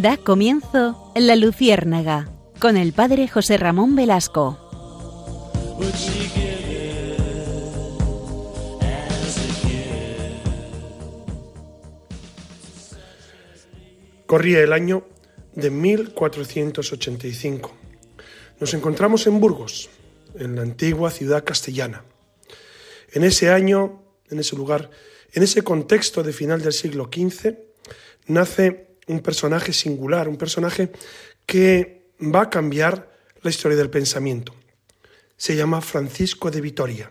Da comienzo La Luciérnaga con el padre José Ramón Velasco. Corría el año de 1485. Nos encontramos en Burgos, en la antigua ciudad castellana. En ese año, en ese lugar, en ese contexto de final del siglo XV, nace un personaje singular, un personaje que va a cambiar la historia del pensamiento. Se llama Francisco de Vitoria.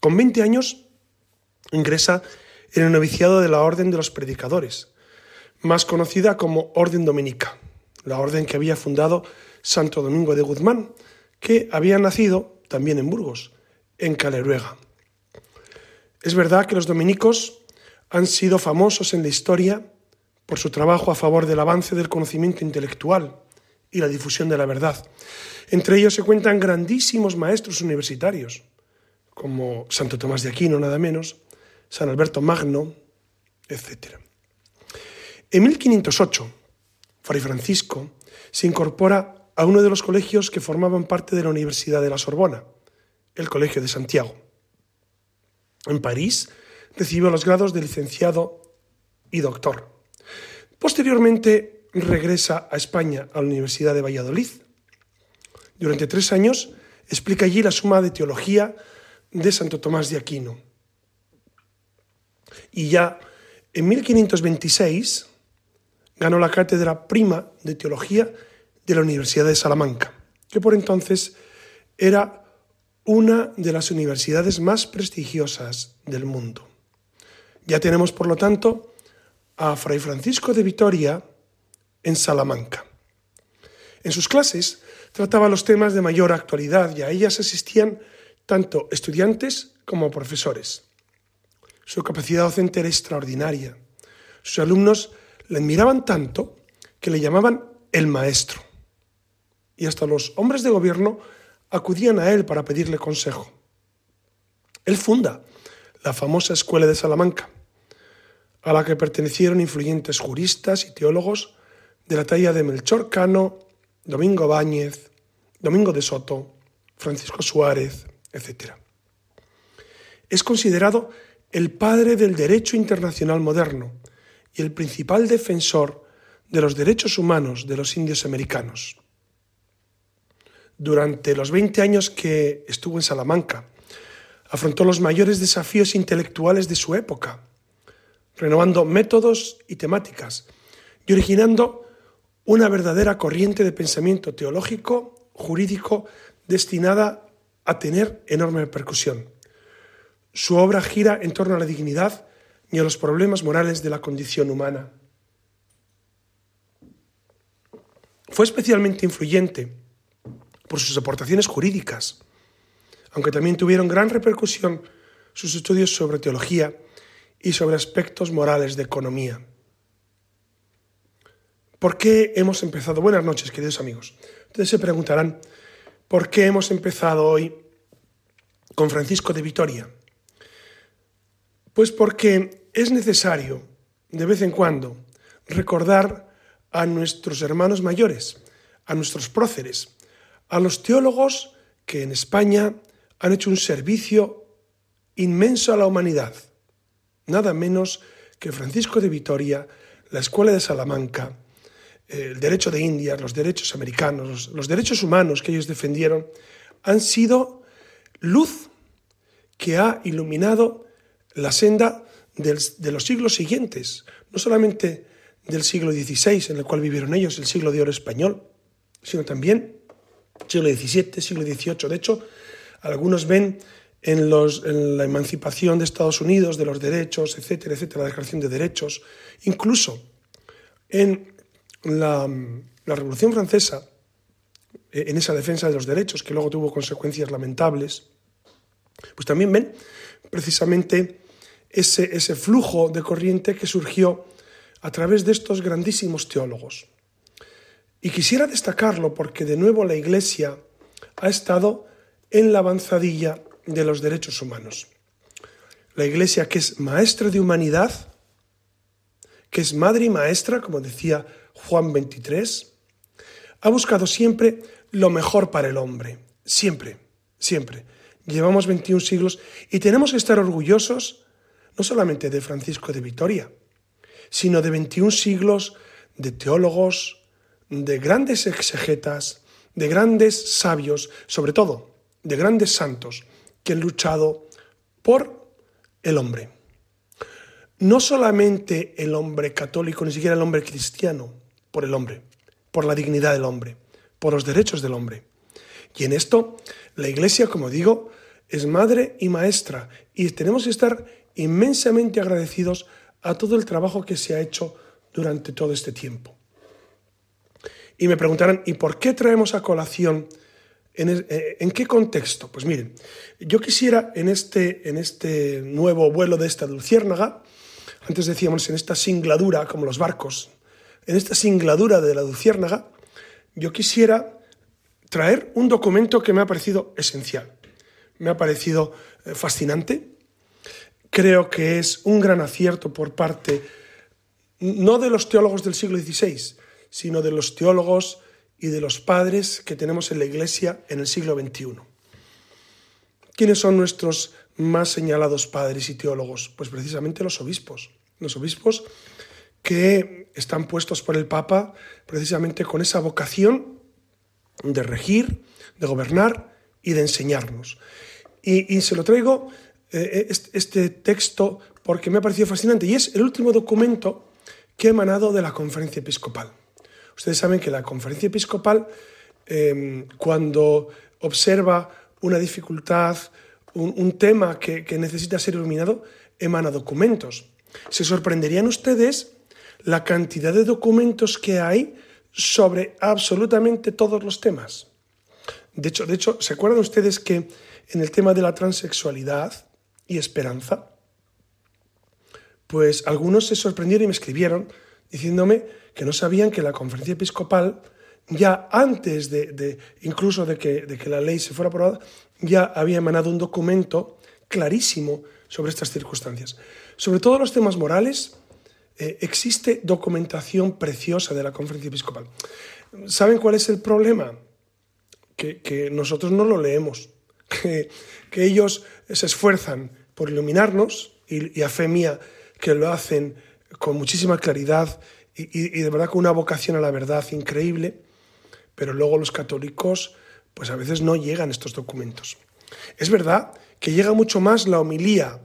Con 20 años ingresa en el noviciado de la Orden de los Predicadores, más conocida como Orden Dominica, la orden que había fundado Santo Domingo de Guzmán, que había nacido también en Burgos, en Caleruega. Es verdad que los dominicos han sido famosos en la historia por su trabajo a favor del avance del conocimiento intelectual y la difusión de la verdad. Entre ellos se cuentan grandísimos maestros universitarios, como Santo Tomás de Aquino, nada menos, San Alberto Magno, etc. En 1508, Fray Francisco se incorpora a uno de los colegios que formaban parte de la Universidad de la Sorbona, el Colegio de Santiago. En París recibió los grados de licenciado y doctor. Posteriormente regresa a España a la Universidad de Valladolid. Durante tres años explica allí la suma de teología de Santo Tomás de Aquino. Y ya en 1526 ganó la cátedra prima de teología de la Universidad de Salamanca, que por entonces era una de las universidades más prestigiosas del mundo. Ya tenemos, por lo tanto, a Fray Francisco de Vitoria en Salamanca. En sus clases trataba los temas de mayor actualidad y a ellas asistían tanto estudiantes como profesores. Su capacidad docente era extraordinaria. Sus alumnos le admiraban tanto que le llamaban el maestro. Y hasta los hombres de gobierno acudían a él para pedirle consejo. Él funda la famosa Escuela de Salamanca, a la que pertenecieron influyentes juristas y teólogos de la talla de Melchor Cano, Domingo Báñez, Domingo de Soto, Francisco Suárez, etc. Es considerado el padre del derecho internacional moderno y el principal defensor de los derechos humanos de los indios americanos. Durante los 20 años que estuvo en Salamanca, afrontó los mayores desafíos intelectuales de su época, renovando métodos y temáticas y originando una verdadera corriente de pensamiento teológico, jurídico, destinada a tener enorme repercusión. Su obra gira en torno a la dignidad y a los problemas morales de la condición humana. Fue especialmente influyente por sus aportaciones jurídicas, aunque también tuvieron gran repercusión sus estudios sobre teología y sobre aspectos morales de economía. ¿Por qué hemos empezado? Buenas noches, queridos amigos. Ustedes se preguntarán, ¿por qué hemos empezado hoy con Francisco de Vitoria? Pues porque es necesario, de vez en cuando, recordar a nuestros hermanos mayores, a nuestros próceres, a los teólogos que en España han hecho un servicio inmenso a la humanidad nada menos que Francisco de Vitoria, la Escuela de Salamanca, el derecho de India, los derechos americanos, los, derechos humanos que ellos defendieron, han sido luz que ha iluminado la senda de los siglos siguientes, no solamente del siglo XVI, en el cual vivieron ellos, el siglo de oro español, sino también siglo XVII, siglo XVIII. De hecho, algunos ven en, la emancipación de Estados Unidos, de los derechos, etcétera, etcétera, la declaración de derechos, incluso en la, Revolución Francesa, eh, en esa defensa de los derechos, que luego tuvo consecuencias lamentables, pues también ven precisamente ese flujo de corriente que surgió a través de estos grandísimos teólogos. Y quisiera destacarlo porque de nuevo la Iglesia ha estado en la avanzadilla de los derechos humanos. La Iglesia que es maestra de humanidad, que es madre y maestra, como decía Juan 23, ha buscado siempre lo mejor para el hombre. Siempre, siempre. Llevamos 21 siglos y tenemos que estar orgullosos no solamente de Francisco de Vitoria, sino de 21 siglos de teólogos, de grandes exegetas, de grandes sabios, sobre todo de grandes santos que han luchado por el hombre. No solamente el hombre católico, ni siquiera el hombre cristiano, por el hombre, por la dignidad del hombre, por los derechos del hombre. Y en esto, la Iglesia, como digo, es madre y maestra, y tenemos que estar inmensamente agradecidos a todo el trabajo que se ha hecho durante todo este tiempo. Y me preguntarán, ¿y por qué traemos a colación? Eh, ¿En, qué contexto? Pues miren, yo quisiera en este, en este nuevo vuelo de esta luciérnaga, antes decíamos en esta singladura, como los barcos, en esta singladura de la luciérnaga, yo quisiera traer un documento que me ha parecido esencial, me ha parecido eh, fascinante, creo que es un gran acierto por parte no de los teólogos del siglo XVI, sino de los teólogos y de los padres que tenemos en la Iglesia en el siglo XXI. ¿Quiénes son nuestros más señalados padres y teólogos? Pues precisamente los obispos. Los obispos que están puestos por el Papa precisamente con esa vocación de regir, de gobernar y de enseñarnos. Y, se lo traigo eh, este texto porque me ha parecido fascinante y es el último documento que ha emanado de la conferencia episcopal. Ustedes saben que la conferencia episcopal, em, cuando observa una dificultad, un, tema que, necesita ser iluminado, emana documentos. Se sorprenderían ustedes la cantidad de documentos que hay sobre absolutamente todos los temas. De hecho, de hecho, ¿se acuerdan ustedes que en el tema de la transexualidad y esperanza, pues algunos se sorprendieron y me escribieron diciéndome que no sabían que la conferencia episcopal, ya antes de, incluso de que, de que la ley se fuera aprobada, ya había emanado un documento clarísimo sobre estas circunstancias. Sobre todos los temas morales, eh, existe documentación preciosa de la conferencia episcopal. ¿Saben cuál es el problema? Que, nosotros no lo leemos, que, ellos se esfuerzan por iluminarnos y, y a fe mía que lo hacen con muchísima claridad y, de verdad con una vocación a la verdad increíble, pero luego los católicos pues a veces no llegan estos documentos. Es verdad que llega mucho más la homilía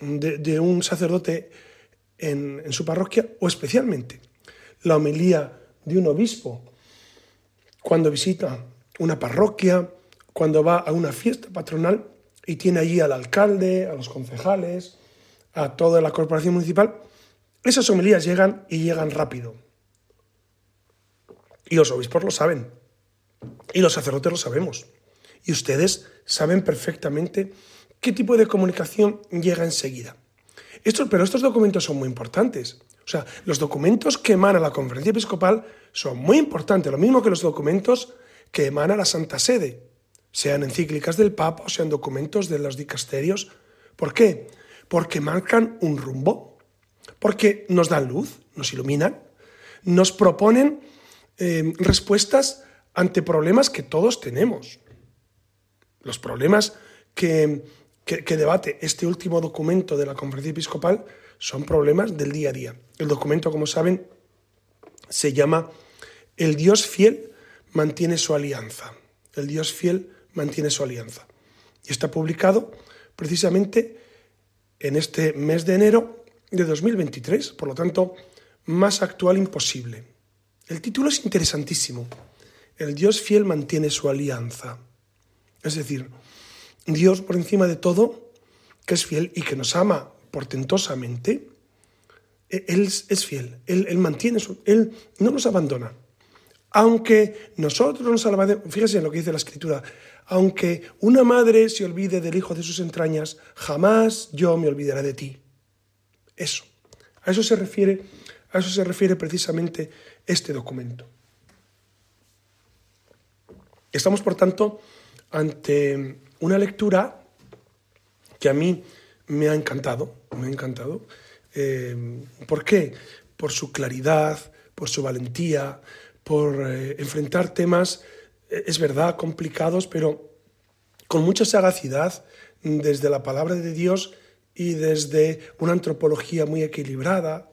de, un sacerdote en, su parroquia o especialmente la homilía de un obispo cuando visita una parroquia, cuando va a una fiesta patronal y tiene allí al alcalde, a los concejales, a toda la corporación municipal, esas homilías llegan y llegan rápido. Y los obispos lo saben. Y los sacerdotes lo sabemos. Y ustedes saben perfectamente qué tipo de comunicación llega enseguida. pero estos documentos son muy importantes. O sea, los documentos que emana la conferencia episcopal son muy importantes, lo mismo que los documentos que emana la Santa Sede, sean encíclicas del Papa o sean documentos de los dicasterios. ¿Por qué? Porque marcan un rumbo, porque nos dan luz, nos iluminan, nos proponen eh, respuestas ante problemas que todos tenemos. Los problemas que, que, debate este último documento de la conferencia episcopal son problemas del día a día. El documento, como saben, se llama El Dios fiel mantiene su alianza. El Dios fiel mantiene su alianza. Y está publicado precisamente en este mes de enero de 2023, por lo tanto, más actual imposible. El título es interesantísimo. El Dios fiel mantiene su alianza. Es decir, Dios por encima de todo, que es fiel y que nos ama portentosamente, e-, Él es fiel, Él, mantiene su... Él no nos abandona. Aunque nosotros nos alabemos, fíjese en lo que dice la Escritura, aunque una madre se olvide del hijo de sus entrañas, jamás yo me olvidaré de ti. Eso. A eso se refiere, a eso se refiere precisamente este documento. Estamos, por tanto, ante una lectura que a mí me ha encantado, me ha encantado. Eh, ¿Por qué? Por su claridad, por su valentía, por eh, enfrentar temas, eh, es verdad, complicados, pero con mucha sagacidad desde la palabra de Dios y desde una antropología muy equilibrada,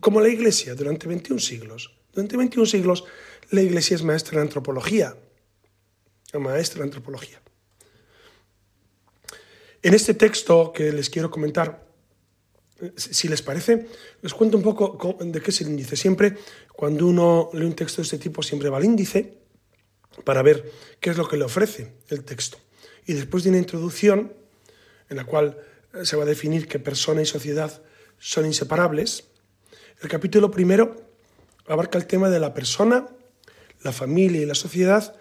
como la Iglesia durante 21 siglos. Durante 21 siglos la Iglesia es maestra en antropología, maestra en antropología. En este texto que les quiero comentar, si les parece, les cuento un poco de qué es el índice. Siempre, cuando uno lee un texto de este tipo, siempre va al índice para ver qué es lo que le ofrece el texto. Y después de una introducción, en la cual se va a definir que persona y sociedad son inseparables, el capítulo primero abarca el tema de la persona, la familia y la sociedad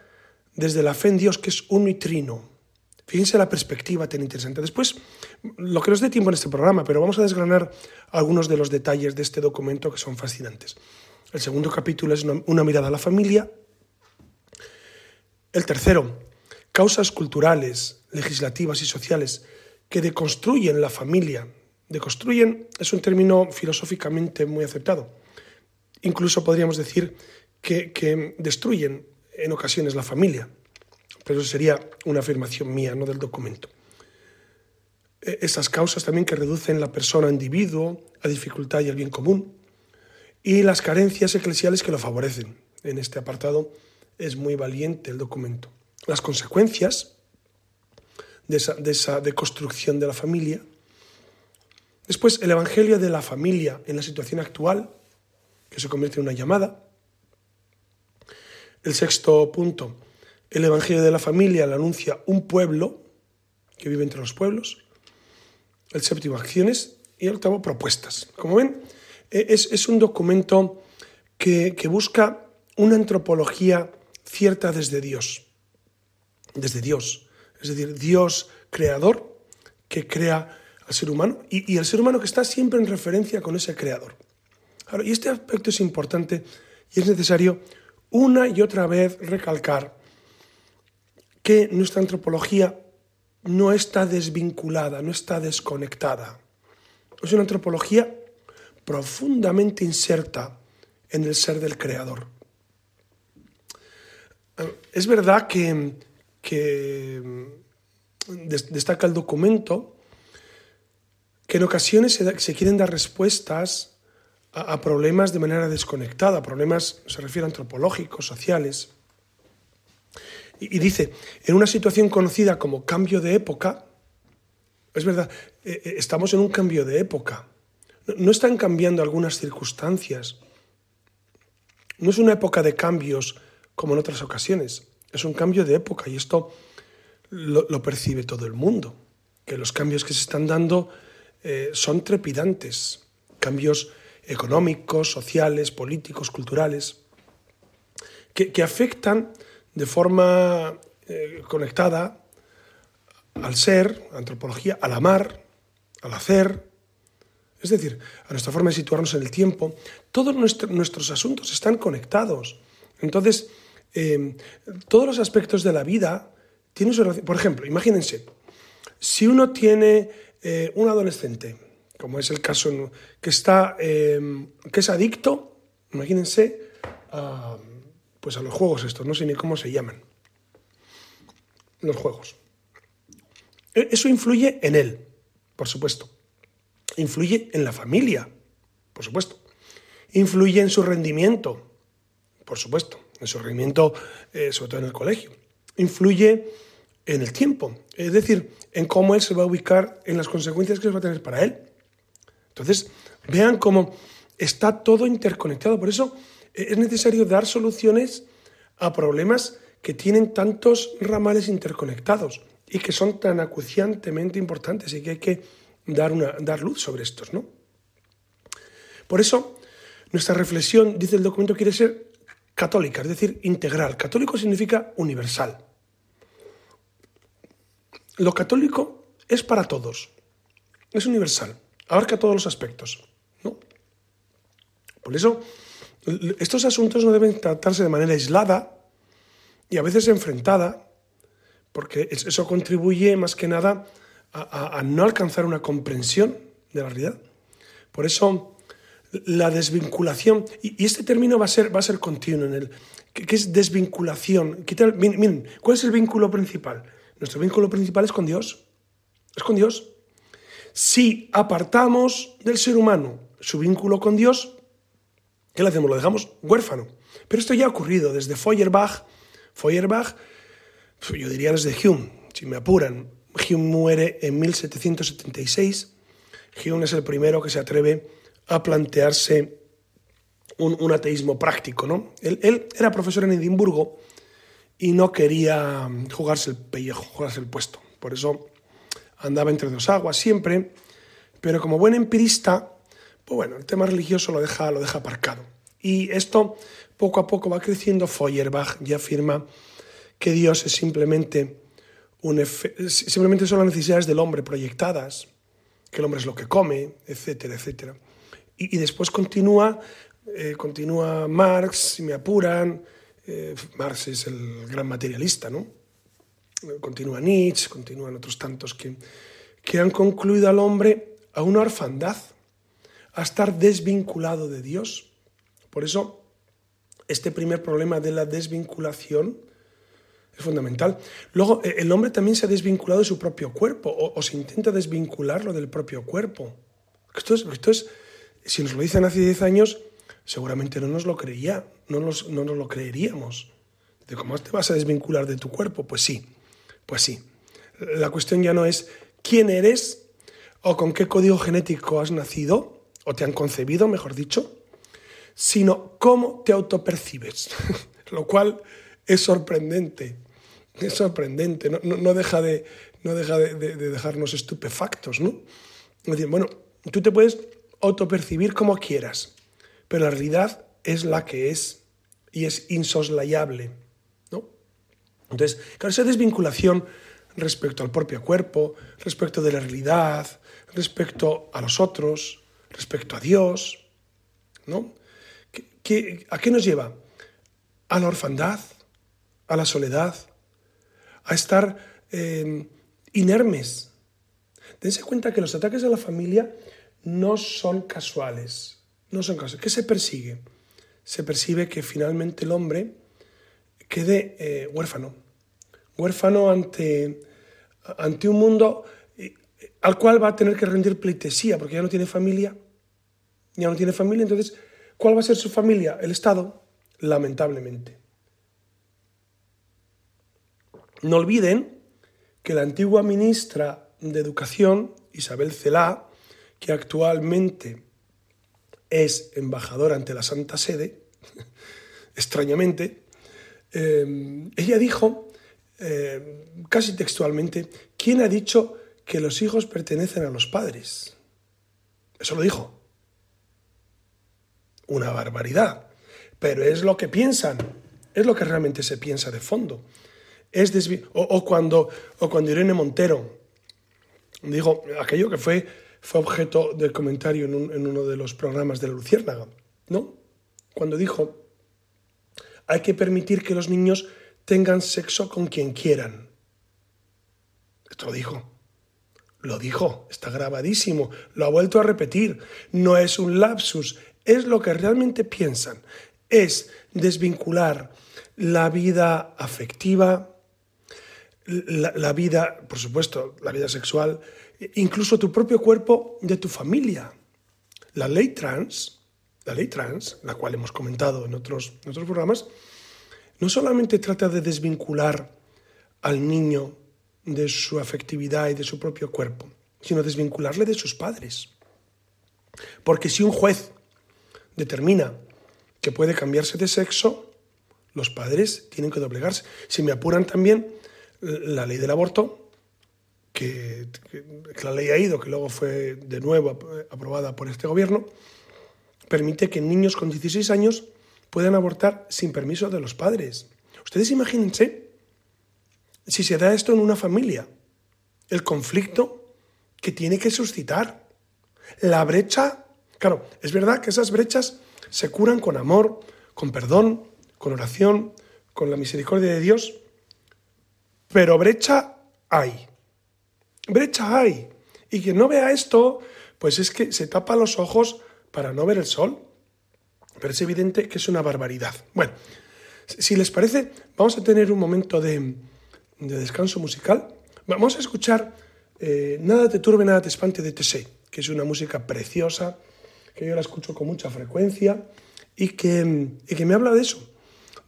desde la fe en Dios, que es uno y trino. Fíjense la perspectiva tan interesante. Después, lo que nos dé tiempo en este programa, pero vamos a desgranar algunos de los detalles de este documento que son fascinantes. El segundo capítulo es una mirada a la familia. El tercero, causas culturales, legislativas y sociales que deconstruyen la familia. Deconstruyen es un término filosóficamente muy aceptado. Incluso podríamos decir que, que destruyen en ocasiones la familia, pero eso sería una afirmación mía, no del documento. E, esas causas también que reducen la persona individuo, a dificultad y al bien común, y las carencias eclesiales que lo favorecen. En este apartado es muy valiente el documento. Las consecuencias de esa, de deconstrucción de la familia. Después, el Evangelio de la familia en la situación actual, que se convierte en una llamada. El sexto punto, el Evangelio de la familia anuncia un pueblo que vive entre los pueblos. El séptimo, acciones. Y el octavo, propuestas. Como ven, e, es, un documento que, que busca una antropología cierta desde Dios. Desde Dios. Es decir, Dios creador que crea al ser humano y, y, el ser humano que está siempre en referencia con ese creador. Y este aspecto es importante y es necesario una y otra vez recalcar que nuestra antropología no está desvinculada, no está desconectada. Es una antropología profundamente inserta en el ser del creador. Es verdad que, destaca el documento que en ocasiones se, quieren dar respuestas a, problemas de manera desconectada, problemas, se refiere a antropológicos, sociales. Y, dice, en una situación conocida como cambio de época, es verdad, eh, eh, estamos en un cambio de época. No están cambiando algunas circunstancias. No es una época de cambios como en otras ocasiones. Es un cambio de época y esto lo, percibe todo el mundo. Que los cambios que se están dando eh, son trepidantes. Cambios económicos, sociales, políticos, culturales, que afectan de forma eh, conectada al ser, antropología, al amar, al hacer, es decir, a nuestra forma de situarnos en el tiempo. Todos nuestros asuntos están conectados. Entonces, eh, todos los aspectos de la vida tienen su relación. Por ejemplo, imagínense, si uno tiene eh, un adolescente, como es el caso que está, que es adicto, imagínense a pues a los juegos estos, no sé ni cómo se llaman. Los juegos. E, eso influye en él, por supuesto. Influye en la familia, por supuesto. Influye en su rendimiento, por supuesto. En su rendimiento, eh, sobre todo en el colegio. Influye en el tiempo, es decir, en cómo él se va a ubicar, en las consecuencias que va a tener para él. Entonces, vean cómo está todo interconectado. Por eso es necesario dar soluciones a problemas que tienen tantos ramales interconectados y que son tan acuciantemente importantes y que hay que dar, una, dar luz sobre estos. ¿no? Por eso, nuestra reflexión, dice el documento, quiere ser católica, es decir, integral. Católico significa universal. Lo católico es para todos, es universal, abarca todos los aspectos. ¿no? Por eso, estos asuntos no deben tratarse de manera aislada y a veces enfrentada, porque eso contribuye más que nada a, no alcanzar una comprensión de la realidad. Por eso la desvinculación, y, este término va a ser, va a ser continuo en el, ¿qué, es desvinculación? miren, ¿cuál es el vínculo principal? Nuestro vínculo principal es con Dios, es con Dios. Si apartamos del ser humano su vínculo con Dios, ¿qué le hacemos? Lo dejamos huérfano. Pero esto ya ha ocurrido desde Feuerbach, Feuerbach, yo diría desde Hume, si me apuran. Hume muere en 1776. Hume es el primero que se atreve a plantearse un, ateísmo práctico. ¿no? Él, era profesor en Edimburgo y no quería jugarse el pellejo, jugarse el puesto. Por eso andaba entre dos aguas siempre, pero como buen empirista, pues bueno, el tema religioso lo deja, lo deja aparcado. Y esto poco a poco va creciendo. Feuerbach ya afirma que Dios es simplemente, un simplemente son las necesidades del hombre proyectadas, que el hombre es lo que come, etcétera, etcétera. Y, después continúa, eh, continúa Marx, si me apuran, eh, Marx es el gran materialista, ¿no? Continúa Nietzsche, continúan otros tantos que, que han concluido al hombre a una orfandad, a estar desvinculado de Dios. Por eso, este primer problema de la desvinculación es fundamental. Luego, e, el hombre también se ha desvinculado de su propio cuerpo, o, se intenta desvincularlo del propio cuerpo. Esto es, esto es, si nos lo dicen hace 10 años, seguramente no nos lo creía, no nos, no nos lo creeríamos. ¿De cómo te vas a desvincular de tu cuerpo? Pues sí, pues sí. La cuestión ya no es quién eres o con qué código genético has nacido, o te han concebido, mejor dicho, sino cómo te autopercibes, lo cual es sorprendente, es sorprendente, no, deja, de, no deja de, dejarnos estupefactos, ¿no? bueno, tú te puedes autopercibir como quieras, pero la realidad es la que es y es insoslayable, ¿no? Entonces, claro, esa desvinculación respecto al propio cuerpo, respecto de la realidad, respecto a los otros, respecto a Dios, ¿no? a qué nos lleva? A la orfandad, a la soledad, a estar eh, inermes. Dense cuenta que los ataques a la familia no son casuales. No son casuales. ¿Qué se persigue? Se percibe que finalmente el hombre quede eh, huérfano. Huérfano ante, ante un mundo eh, al cual va a tener que rendir pleitesía, porque ya no tiene familia. Ya no tiene familia, entonces, ¿cuál va a ser su familia? El Estado, lamentablemente. No olviden que la antigua ministra de Educación, Isabel Celá, que actualmente es embajadora ante la Santa Sede, extrañamente, eh, ella dijo, eh, casi textualmente, ¿quién ha dicho que los hijos pertenecen a los padres? Eso lo dijo. Una barbaridad. Pero es lo que piensan, es lo que realmente se piensa de fondo es o, cuando, o cuando Irene Montero dijo aquello que fue, fue objeto del comentario en, uno de los programas de la Luciérnaga, ¿no? Cuando dijo, hay que permitir que los niños tengan sexo con quien quieran. Esto lo dijo. Lo dijo, está grabadísimo, lo ha vuelto a repetir. No es un lapsus, es lo que realmente piensan. Es desvincular la vida afectiva, la, vida, por supuesto, la vida sexual, incluso tu propio cuerpo de tu familia. La ley trans, la ley trans, la cual hemos comentado en otros, otros programas, no solamente trata de desvincular al niño de su afectividad y de su propio cuerpo, sino desvincularle de sus padres. Porque si un juez determina que puede cambiarse de sexo, los padres tienen que doblegarse. Si me apuran también, la ley del aborto, que, la ley ha ido, que luego fue de nuevo aprobada por este gobierno, permite que niños con 16 años puedan abortar sin permiso de los padres. Ustedes imagínense si se da esto en una familia, el conflicto que tiene que suscitar, la brecha. Claro, es verdad que esas brechas se curan con amor, con perdón, con oración, con la misericordia de Dios, pero brecha hay. Brecha hay. Y quien no vea esto, pues es que se tapa los ojos para no ver el sol, pero es evidente que es una barbaridad. Bueno, si les parece, vamos a tener un momento de, descanso musical. Vamos a escuchar eh, Nada te turbe, nada te espante de Tessé, que es una música preciosa, que yo la escucho con mucha frecuencia y que, me habla de eso,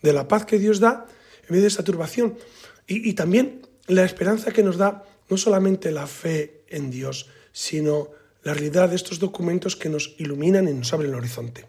de la paz que Dios da en medio de esta turbación y también la esperanza que nos da no solamente la fe en Dios, sino la realidad de estos documentos que nos iluminan y nos abren el horizonte.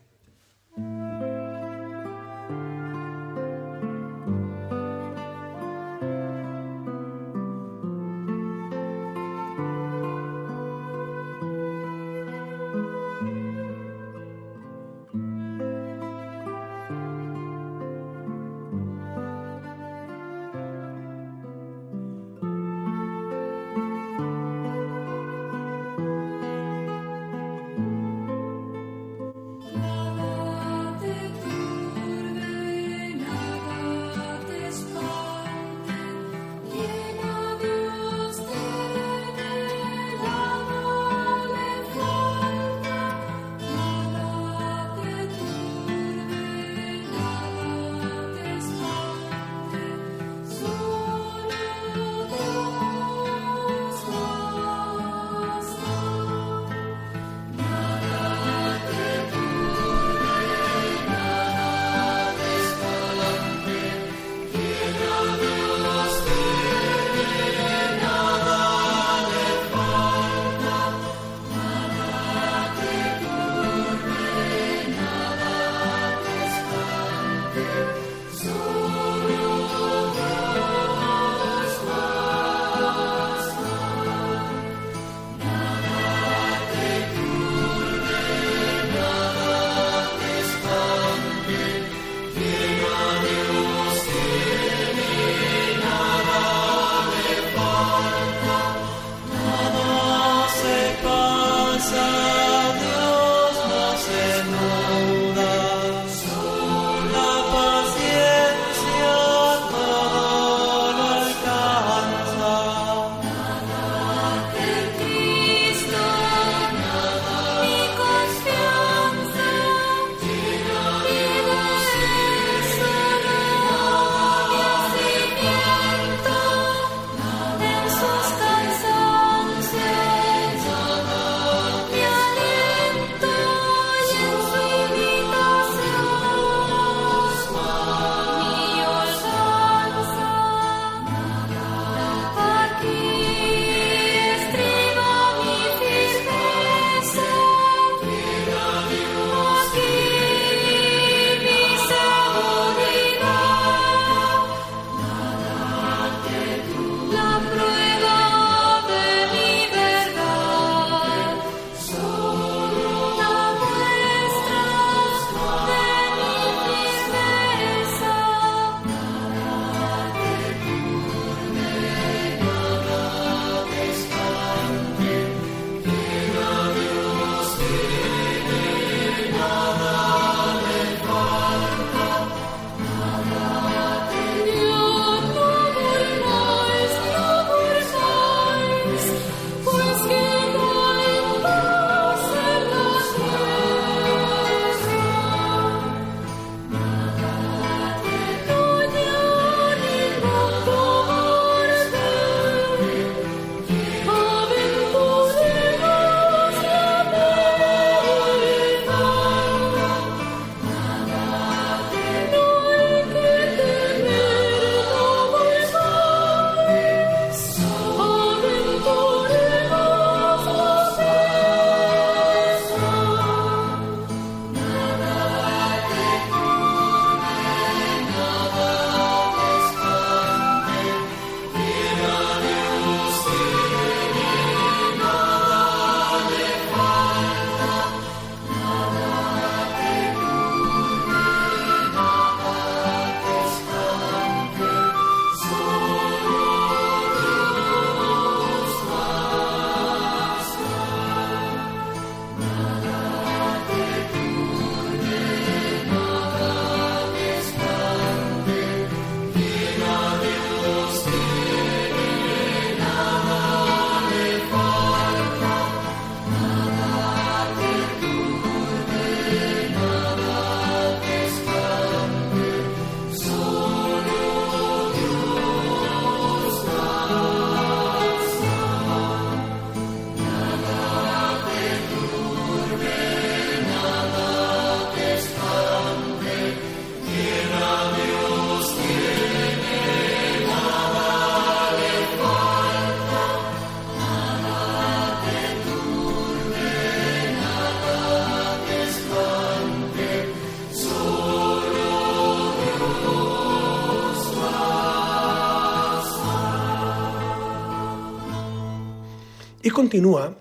Continúa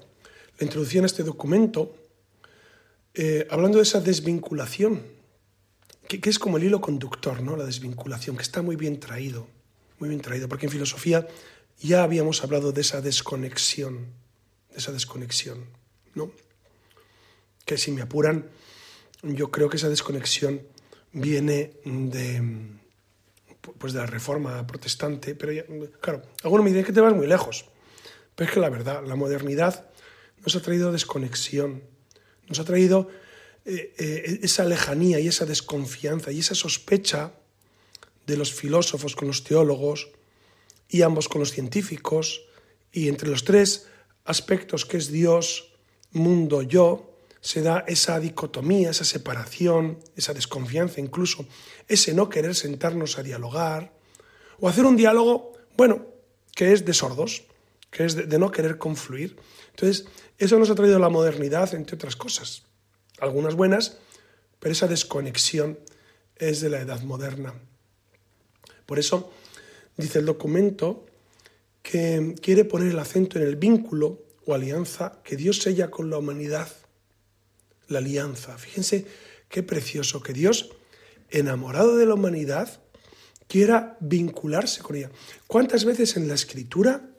la introducción a este documento eh, hablando de esa desvinculación, que, es como el hilo conductor, ¿no? La desvinculación, que está muy bien traído, muy bien traído, porque en filosofía ya habíamos hablado de esa desconexión, de esa desconexión, ¿no? Que si me apuran, yo creo que esa desconexión viene de, pues de la reforma protestante, pero ya, claro, algunos me dicen que te vas muy lejos, pero es que la verdad, la modernidad nos ha traído desconexión, nos ha traído eh, eh, esa lejanía y esa desconfianza y esa sospecha de los filósofos con los teólogos y ambos con los científicos, y entre los tres aspectos que es Dios, mundo, yo, se da esa dicotomía, esa separación, esa desconfianza incluso, ese no querer sentarnos a dialogar, o hacer un diálogo, bueno, que es de sordos, que es de, no querer confluir. Entonces, eso nos ha traído la modernidad, entre otras cosas. Algunas buenas, pero esa desconexión es de la edad moderna. Por eso dice el documento que quiere poner el acento en el vínculo o alianza que Dios sella con la humanidad la alianza. Fíjense qué precioso que Dios, enamorado de la humanidad, quiera vincularse con ella. ¿Cuántas veces en la escritura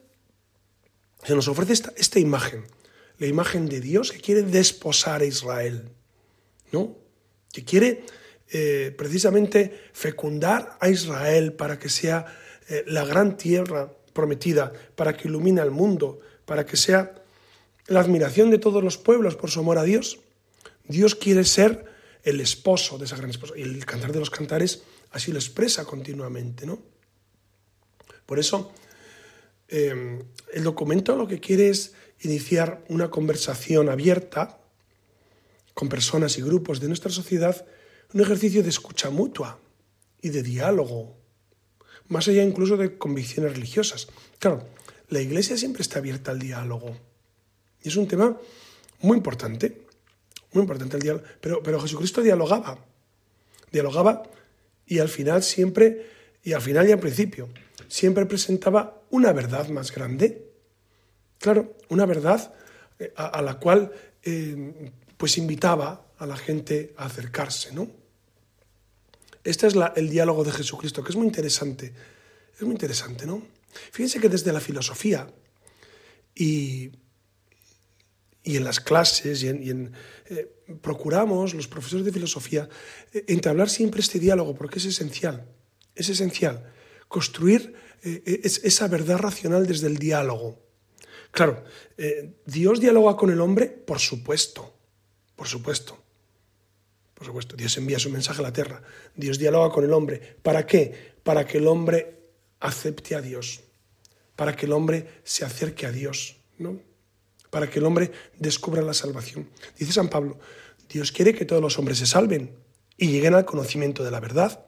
se nos ofrece esta, esta imagen? La imagen de Dios que quiere desposar a Israel, ¿no? Que quiere eh, precisamente fecundar a Israel para que sea eh, la gran tierra prometida, para que ilumine al mundo, para que sea la admiración de todos los pueblos por su amor a Dios. Dios quiere ser el esposo de esa gran esposa. Y el cantar de los cantares así lo expresa continuamente, ¿no? Por eso, em, el documento lo que quiere es iniciar una conversación abierta con personas y grupos de nuestra sociedad, un ejercicio de escucha mutua y de diálogo, más allá incluso de convicciones religiosas. Claro, la Iglesia siempre está abierta al diálogo. Y es un tema muy importante muy importante el diálogo. Pero, pero Jesucristo dialogaba, dialogaba y al final siempre, y al final y al principio, siempre presentaba una verdad más grande. Claro, una verdad eh, a, la cual eh, pues invitaba a la gente a acercarse, ¿no? Este es el diálogo de Jesucristo, que es muy interesante. Es muy interesante, ¿no? Fíjense que desde la filosofía y y en las clases y en, eh, procuramos, los profesores de filosofía, entablar siempre este diálogo porque es esencial, es esencial construir eh, esa verdad racional desde el diálogo. Claro, Dios dialoga con el hombre, por supuesto, por supuesto. Por supuesto, Dios envía su mensaje a la tierra. Dios dialoga con el hombre. ¿Para qué? Para que el hombre acepte a Dios, para que el hombre se acerque a Dios, ¿no? para que el hombre descubra la salvación. Dice San Pablo, Dios quiere que todos los hombres se salven y lleguen al conocimiento de la verdad.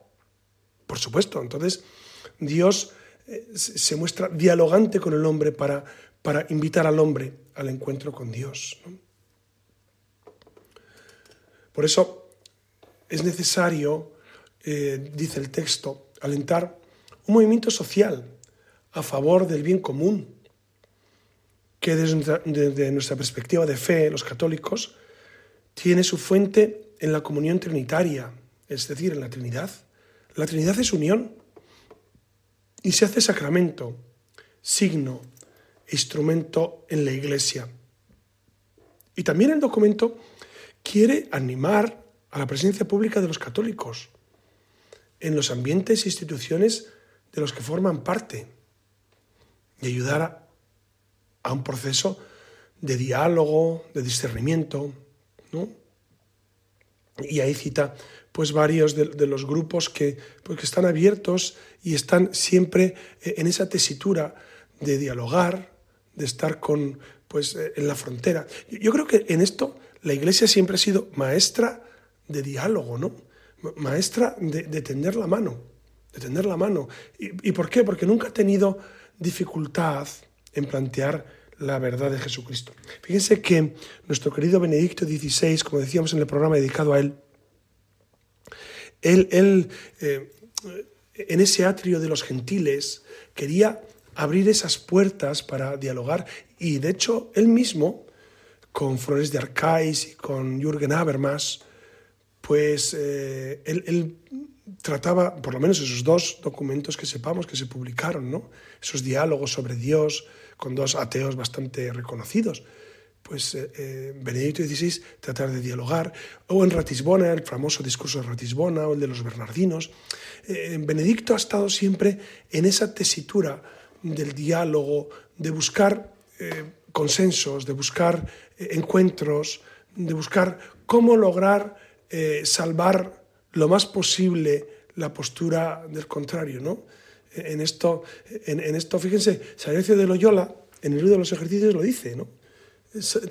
Por supuesto, entonces Dios eh, se muestra dialogante con el hombre para, para invitar al hombre al encuentro con Dios. Por eso es necesario, eh, dice el texto, alentar un movimiento social a favor del bien común, que desde, nuestra perspectiva de fe, los católicos, tiene su fuente en la comunión trinitaria, es decir, en la Trinidad. La Trinidad es unión y se hace sacramento, signo, instrumento en la Iglesia. Y también el documento quiere animar a la presencia pública de los católicos en los ambientes e instituciones de los que forman parte y ayudar a a un proceso de diálogo, de discernimiento, ¿no? Y ahí cita pues varios de, los grupos que, pues, que están abiertos y están siempre eh, en esa tesitura de dialogar, de estar con, pues, eh, en la frontera. Yo creo que en esto la Iglesia siempre ha sido maestra de diálogo, ¿no? Maestra de, tender la mano, de la mano. ¿Y, ¿Y por qué? Porque nunca ha tenido dificultad en plantear la verdad de Jesucristo. Fíjense que nuestro querido Benedicto XVI, como decíamos en el programa dedicado a él, él, eh, en ese atrio de los gentiles quería abrir esas puertas para dialogar Y de hecho, él mismo, con Flores de Arcais y con Jürgen Habermas, pues eh, él, trataba, por lo menos esos dos documentos que sepamos que se publicaron, ¿no? esos diálogos sobre Dios con dos ateos bastante reconocidos, pues eh, eh, Benedicto XVI tratar de dialogar, o en Ratisbona, el famoso discurso de Ratisbona, o el de los Bernardinos. Benedicto ha estado siempre en esa tesitura del diálogo, de buscar consensos, de buscar encuentros, de buscar cómo lograr eh, salvar lo más posible la postura del contrario, ¿no? En esto, en, esto fíjense, Sagracio de Loyola, en el libro de los ejercicios lo dice, ¿no?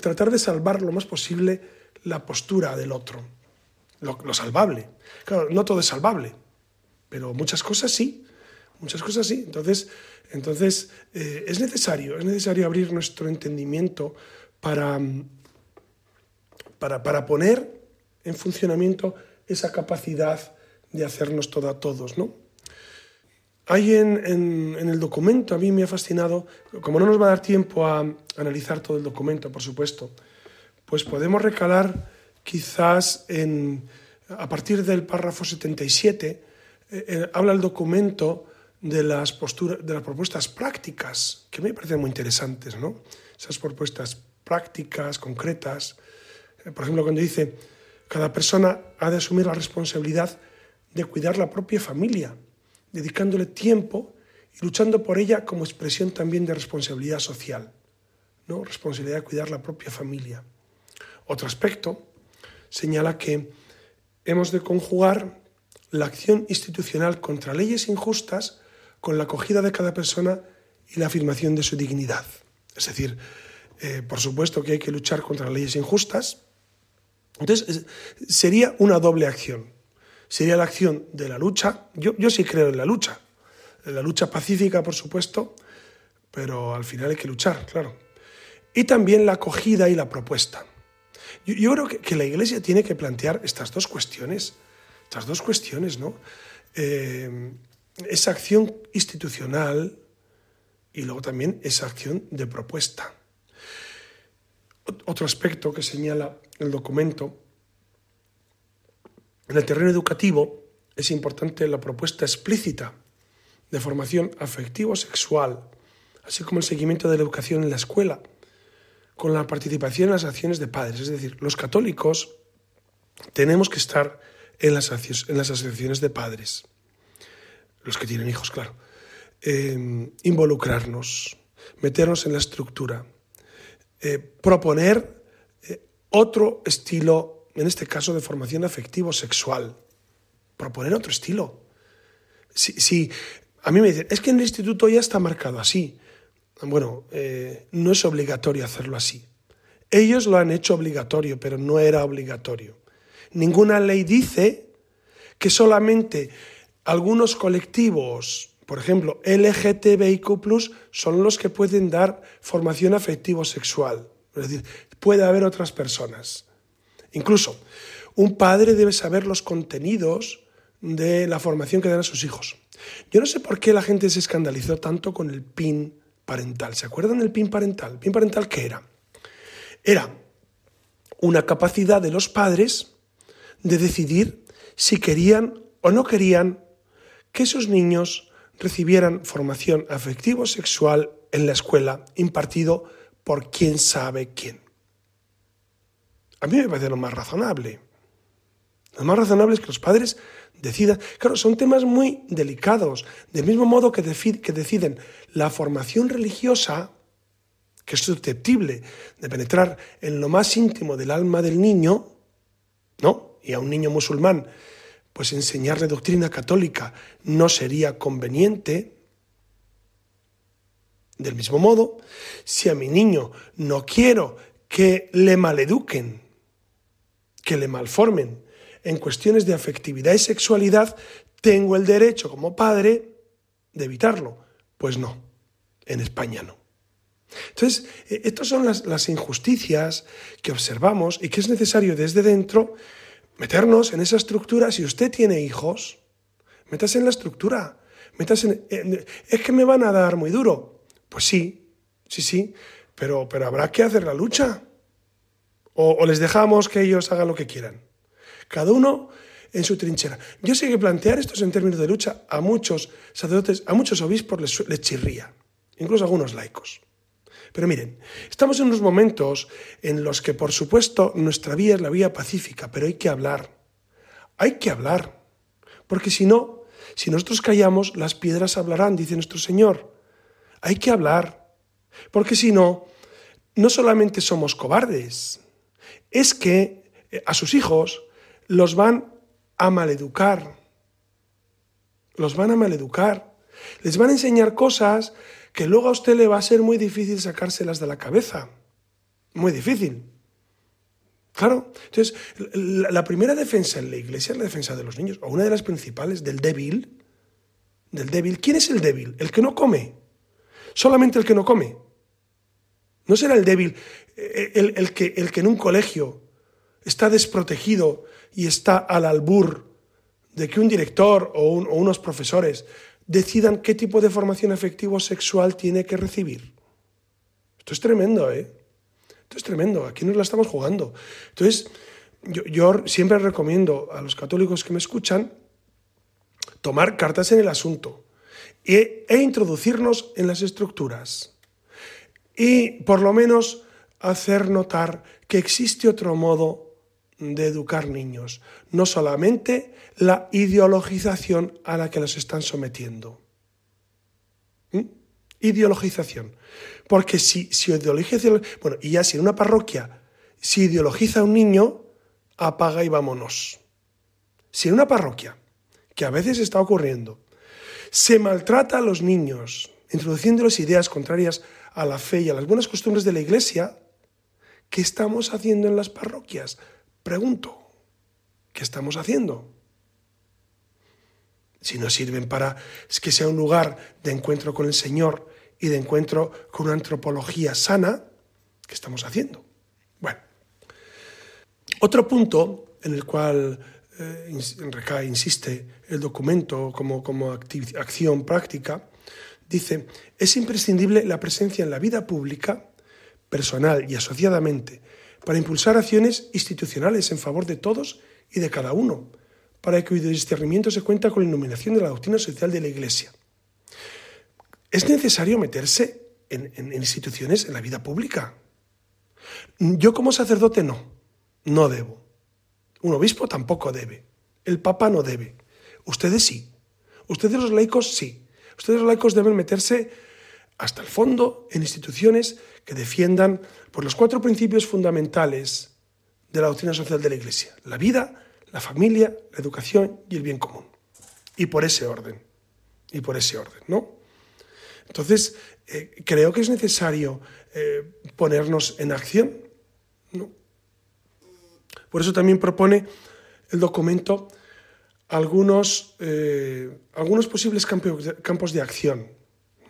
tratar de salvar lo más posible la postura del otro, lo, salvable. Claro, no todo es salvable, pero muchas cosas sí, muchas cosas sí. Entonces, entonces eh, es necesario, es necesario abrir nuestro entendimiento para, para, para poner en funcionamiento esa capacidad de hacernos todo a todos, ¿no? Hay en, el documento, a mí me ha fascinado, como no nos va a dar tiempo a analizar todo el documento, por supuesto, pues podemos recalar quizás en, a partir del párrafo 77, eh, eh, habla el documento de las, posturas, de las propuestas prácticas, que me parecen muy interesantes, ¿no? Esas propuestas prácticas, concretas. Eh, por ejemplo, cuando dice, cada persona ha de asumir la responsabilidad de cuidar la propia familia, dedicándole tiempo y luchando por ella como expresión también de responsabilidad social, ¿no? responsabilidad de cuidar la propia familia. Otro aspecto señala que hemos de conjugar la acción institucional contra leyes injustas con la acogida de cada persona y la afirmación de su dignidad. Es decir, eh, por supuesto que hay que luchar contra leyes injustas, entonces, sería una doble acción. Sería la acción de la lucha. Yo, yo sí creo en la lucha. En la lucha pacífica, por supuesto, pero al final hay que luchar, claro. Y también la acogida y la propuesta. Yo, creo que, la Iglesia tiene que plantear estas dos cuestiones, estas dos cuestiones, ¿no? Eh, esa acción institucional y luego también esa acción de propuesta. Otro aspecto que señala el documento, en el terreno educativo es importante la propuesta explícita de formación afectivo-sexual, así como el seguimiento de la educación en la escuela, con la participación en las acciones de padres. Es decir, los católicos tenemos que estar en las, en las asociaciones de padres, los que tienen hijos, claro, eh, involucrarnos, meternos en la estructura, eh, proponer otro estilo, en este caso de formación afectivo sexual. Proponer otro estilo. Si, a mí me dicen, es que en el instituto ya está marcado así. Bueno, eh, no es obligatorio hacerlo así. Ellos lo han hecho obligatorio, pero no era obligatorio. Ninguna ley dice que solamente algunos colectivos, por ejemplo, LGTBIQ, son los que pueden dar formación afectivo sexual. Es decir, puede haber otras personas. Incluso, un padre debe saber los contenidos de la formación que dan a sus hijos. Yo no sé por qué la gente se escandalizó tanto con el PIN parental. ¿Se acuerdan del PIN parental? ¿El PIN parental qué era? Era una capacidad de los padres de decidir si querían o no querían que sus niños recibieran formación afectivo-sexual en la escuela impartido por quién sabe quién. A mí me parece lo más razonable. Lo más razonable es que los padres decidan. Claro, son temas muy delicados. Del mismo modo que, que deciden la formación religiosa, que es susceptible de penetrar en lo más íntimo del alma del niño, ¿no? Y a un niño musulmán, pues enseñarle doctrina católica no sería conveniente. Del mismo modo, si a mi niño no quiero que le maleduquen, que le malformen en cuestiones de afectividad y sexualidad, tengo el derecho como padre de evitarlo. Pues no, en España no. Entonces, e, estas son las, injusticias que observamos y que es necesario desde dentro meternos en esa estructura. Si usted tiene hijos, métase en la estructura. Métase en, es que me van a dar muy duro. Pues sí, sí, sí. pero, pero habrá que hacer la lucha. O, les dejamos que ellos hagan lo que quieran. Cada uno en su trinchera. Yo sé que plantear esto en términos de lucha a muchos sacerdotes, a muchos obispos les, les chirría, incluso a algunos laicos. Pero miren, estamos en unos momentos en los que, por supuesto, nuestra vía es la vía pacífica, pero hay que hablar. Hay que hablar. Porque si no, si nosotros callamos, las piedras hablarán, dice nuestro Señor. Hay que hablar. Porque si no, no solamente somos cobardes, es que eh, a sus hijos los van a maleducar. Los van a maleducar. Les van a enseñar cosas que luego a usted le va a ser muy difícil sacárselas de la cabeza. Muy difícil. Claro. Entonces, la primera defensa en la iglesia es la defensa de los niños, o una de las principales, del débil. Del débil. ¿Quién es el débil? El que no come. Solamente el que no come. No será el débil eh, el, que, el que en un colegio está desprotegido y está al albur de que un director o, unos profesores decidan qué tipo de formación afectivo sexual tiene que recibir. Esto es tremendo, ¿eh? Esto es tremendo, aquí nos la estamos jugando. Entonces, yo, yo, siempre recomiendo a los católicos que me escuchan tomar cartas en el asunto e, e introducirnos en las estructuras y por lo menos hacer notar que existe otro modo de educar niños, no solamente la ideologización a la que los están sometiendo. ¿Mm? Ideologización. Porque si, si ideologiza, bueno, y ya si en una parroquia si ideologiza a un niño, apaga y vámonos. Si en una parroquia, que a veces está ocurriendo, se maltrata a los niños, introduciéndoles ideas contrarias a la fe y a las buenas costumbres de la Iglesia, ¿qué estamos haciendo en las parroquias? Pregunto, ¿qué estamos haciendo? Si no sirven para que sea un lugar de encuentro con el Señor y de encuentro con una antropología sana, ¿qué estamos haciendo? Bueno, otro punto en el cual eh, recae, insiste el documento como, como acción práctica, dice, es imprescindible la presencia en la vida pública, personal y asociadamente, para impulsar acciones institucionales en favor de todos y de cada uno, para que el discernimiento se cuenta con la iluminación de la doctrina social de la Iglesia. ¿Es necesario meterse en instituciones, en la vida pública? Yo como sacerdote no, no debo. Un obispo tampoco debe. El Papa no debe. Ustedes sí. Ustedes los laicos sí. Ustedes laicos deben meterse hasta el fondo en instituciones que defiendan por los cuatro principios fundamentales de la doctrina social de la Iglesia. La vida, la familia, la educación y el bien común. Y por ese orden. Y por ese orden, ¿no? Entonces, eh, creo que es necesario eh, ponernos en acción. Por eso también propone el documento algunos, eh, algunos posibles campos de acción,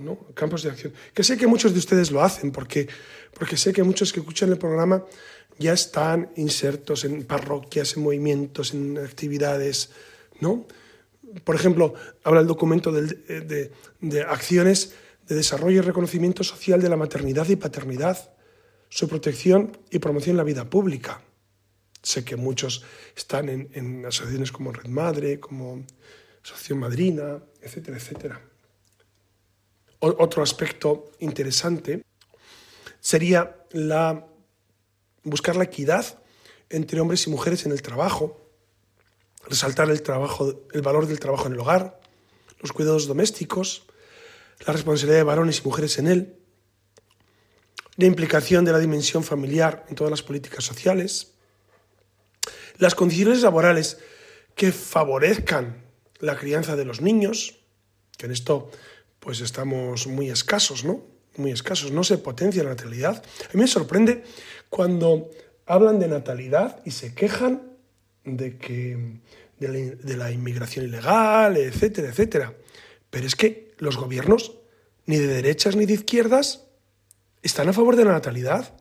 ¿no? campos de acción, que sé que muchos de ustedes lo hacen, porque, porque sé que muchos que escuchan el programa ya están insertos en parroquias, en movimientos, en actividades, ¿no? Por ejemplo, habla el documento de, de acciones de desarrollo y reconocimiento social de la maternidad y paternidad, su protección y promoción en la vida pública. Sé que muchos están en, asociaciones como Red Madre, como Asociación Madrina, etcétera, etcétera. otro aspecto interesante sería la, buscar la equidad entre hombres y mujeres en el trabajo, resaltar el, trabajo, el valor del trabajo en el hogar, los cuidados domésticos, la responsabilidad de varones y mujeres en él, la implicación de la dimensión familiar en todas las políticas sociales, las condiciones laborales que favorezcan la crianza de los niños, que en esto pues estamos muy escasos, ¿no? Muy escasos, no se potencia la natalidad. A mí me sorprende cuando hablan de natalidad y se quejan de que de la, de la inmigración ilegal, etcétera, etcétera. Pero es que los gobiernos, ni de derechas ni de izquierdas, están a favor de la natalidad.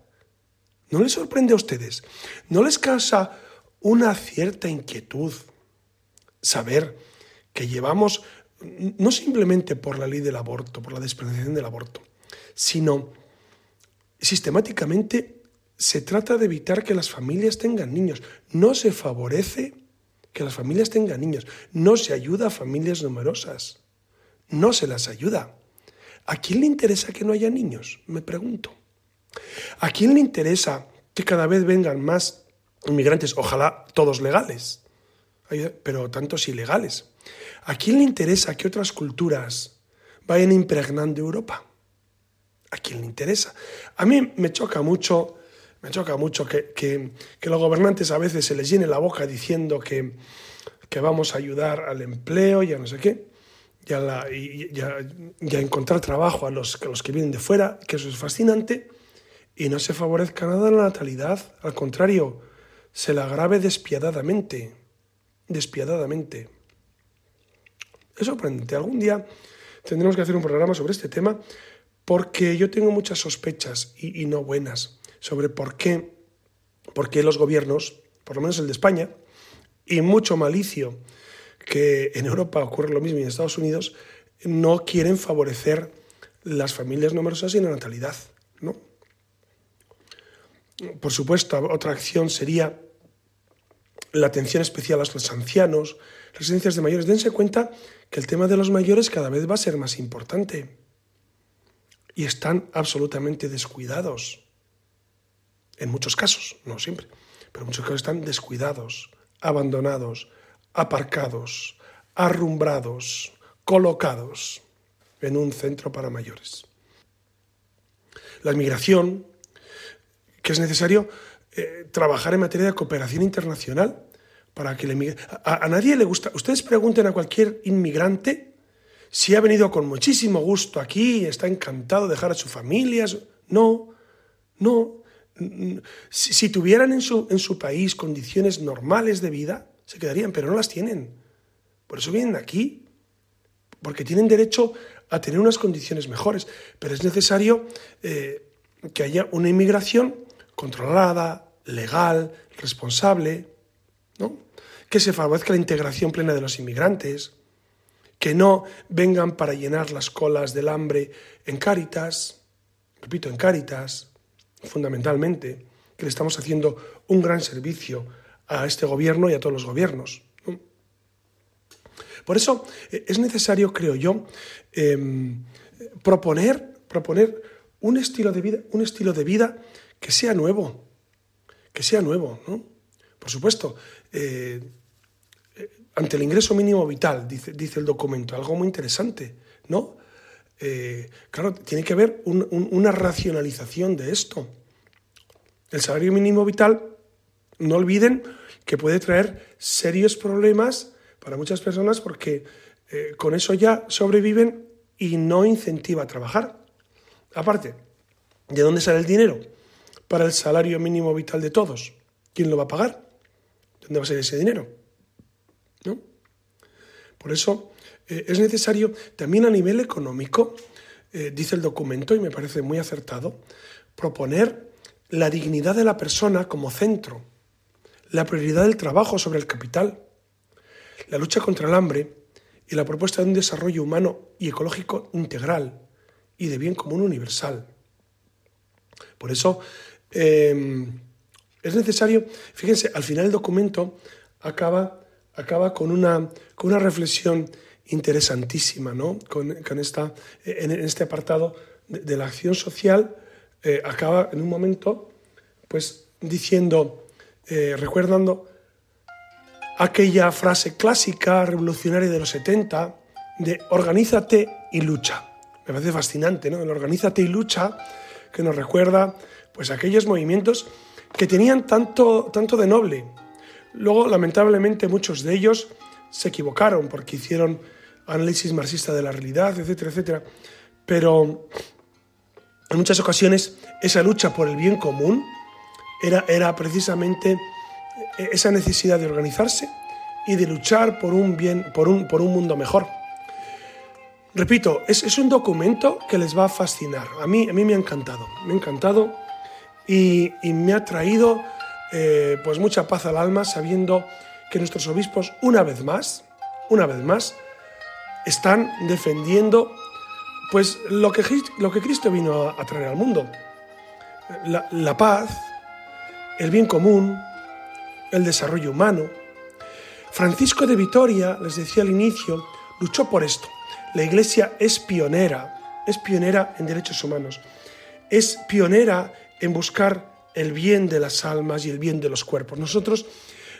¿No les sorprende a ustedes? ¿No les causa una cierta inquietud saber que llevamos, no simplemente por la ley del aborto, por la despenalización del aborto, sino sistemáticamente se trata de evitar que las familias tengan niños. No se favorece que las familias tengan niños. No se ayuda a familias numerosas. No se las ayuda. ¿A quién le interesa que no haya niños? Me pregunto. ¿A quién le interesa que cada vez vengan más inmigrantes, ojalá todos legales, pero tantos ilegales? ¿A quién le interesa que otras culturas vayan impregnando Europa? ¿A quién le interesa? A mí me choca mucho me choca mucho que, que, los gobernantes a veces se les llene la boca diciendo que, que vamos a ayudar al empleo y a no sé qué, y a, encontrar trabajo a los, a los que vienen de fuera, que eso es fascinante, y no se favorezca nada la natalidad, al contrario, se la agrave despiadadamente, despiadadamente. Es sorprendente. Algún día tendremos que hacer un programa sobre este tema porque yo tengo muchas sospechas y no buenas sobre por qué, por qué los gobiernos, por lo menos el de España, y mucho malicio que en Europa ocurre lo mismo y en Estados Unidos, no quieren favorecer las familias numerosas y la natalidad. ¿no? Por supuesto, otra acción sería la atención especial a los ancianos, residencias de mayores. Dense cuenta que el tema de los mayores cada vez va a ser más importante y están absolutamente descuidados. En muchos casos, no siempre, pero en muchos casos están descuidados, abandonados, aparcados, arrumbrados, colocados en un centro para mayores. La inmigración, que es necesario eh, trabajar en materia de cooperación internacional para que el a, a nadie le gusta. Ustedes pregunten a cualquier inmigrante si ha venido con muchísimo gusto aquí, está encantado de dejar a su familia. No, no. Si, tuvieran en su, en su país condiciones normales de vida, se quedarían, pero no las tienen. Por eso vienen aquí, porque tienen derecho a tener unas condiciones mejores, pero es necesario eh, que haya una inmigración controlada, legal, responsable, ¿no? que se favorezca la integración plena de los inmigrantes, que no vengan para llenar las colas del hambre en Cáritas, repito, en Cáritas, fundamentalmente, que le estamos haciendo un gran servicio a este gobierno y a todos los gobiernos. Por eso eh, es necesario, creo yo, em, proponer, proponer un estilo de vida, un estilo de vida que sea nuevo, que sea nuevo, Por supuesto, eh, eh, ante el ingreso mínimo vital, dice, dice el documento, algo muy interesante, ¿no? Eh, claro, tiene que haber una racionalización de esto. El salario mínimo vital, no olviden que puede traer serios problemas para muchas personas porque con eso ya sobreviven y no incentiva a trabajar. Aparte, ¿de dónde sale el dinero para el salario mínimo vital de todos? ¿Quién lo va a pagar? ¿Dónde va a ser ese dinero? ¿No? Por eso eh, es necesario también a nivel económico, eh, dice el documento y me parece muy acertado, proponer la dignidad de la persona como centro, la prioridad del trabajo sobre el capital, la lucha contra el hambre y la propuesta de un desarrollo humano y ecológico integral y de bien común universal. Por eso em, es necesario, fíjense, al final el documento acaba, acaba con, una, con una reflexión interesantísima, ¿no? Con, esta, en, este apartado de, la acción social, eh, acaba en un momento, pues, diciendo, eh, recuerdando aquella frase clásica, revolucionaria de los 70, de organízate y lucha. Me parece fascinante, ¿no? El organízate y lucha, que nos recuerda, pues, aquellos movimientos que tenían tanto, tanto de noble. Luego, lamentablemente, muchos de ellos se equivocaron porque hicieron análisis marxista de la realidad, etcétera, etcétera. Pero en muchas ocasiones esa lucha por el bien común era, era precisamente esa necesidad de organizarse y de luchar por un, bien, por un, por un mundo mejor. Repito, es, es, un documento que les va a fascinar. A mí, a mí me ha encantado, me ha encantado y, me ha traído eh, pues mucha paz al alma sabiendo que nuestros obispos, una vez más, una vez más, están defendiendo pues lo que, lo que Cristo vino a, traer al mundo. la, la paz, el bien común, el desarrollo humano. Francisco de Vitoria, les decía al inicio, luchó por esto. La Iglesia es pionera, es pionera en derechos humanos, es pionera en buscar el bien de las almas y el bien de los cuerpos. Nosotros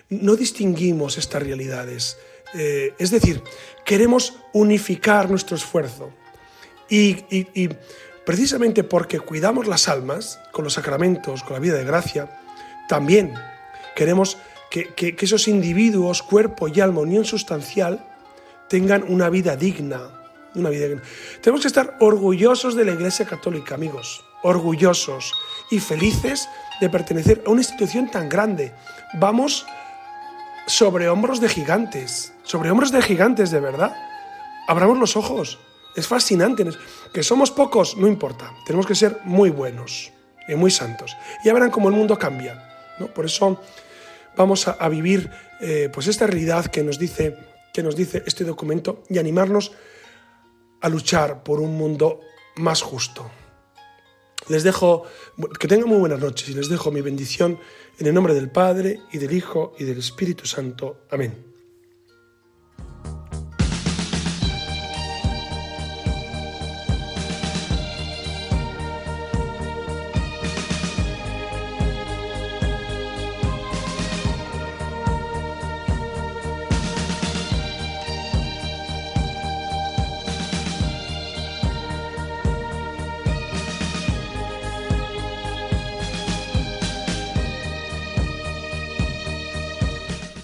no distinguimos estas realidades. Eh, es decir, queremos unificar nuestro esfuerzo. Y, precisamente porque cuidamos las almas con los sacramentos, con la vida de gracia, también queremos que, que esos individuos, cuerpo y alma, unión sustancial, tengan una vida digna. Una vida digna. Tenemos que estar orgullosos de la Iglesia Católica, amigos, orgullosos y felices de pertenecer a una institución tan grande. Vamos sobre hombros de gigantes, sobre hombros de gigantes de verdad. Abramos los ojos. Es fascinante. Que somos pocos, no importa. Tenemos que ser muy buenos y muy santos. Ya verán cómo el mundo cambia. ¿no? Por eso vamos a, vivir eh, pues esta realidad que nos, dice, que nos dice este documento y animarnos a luchar por un mundo más justo. Les dejo, que tengan muy buenas noches y les dejo mi bendición en el nombre del Padre y del Hijo y del Espíritu Santo. Amén.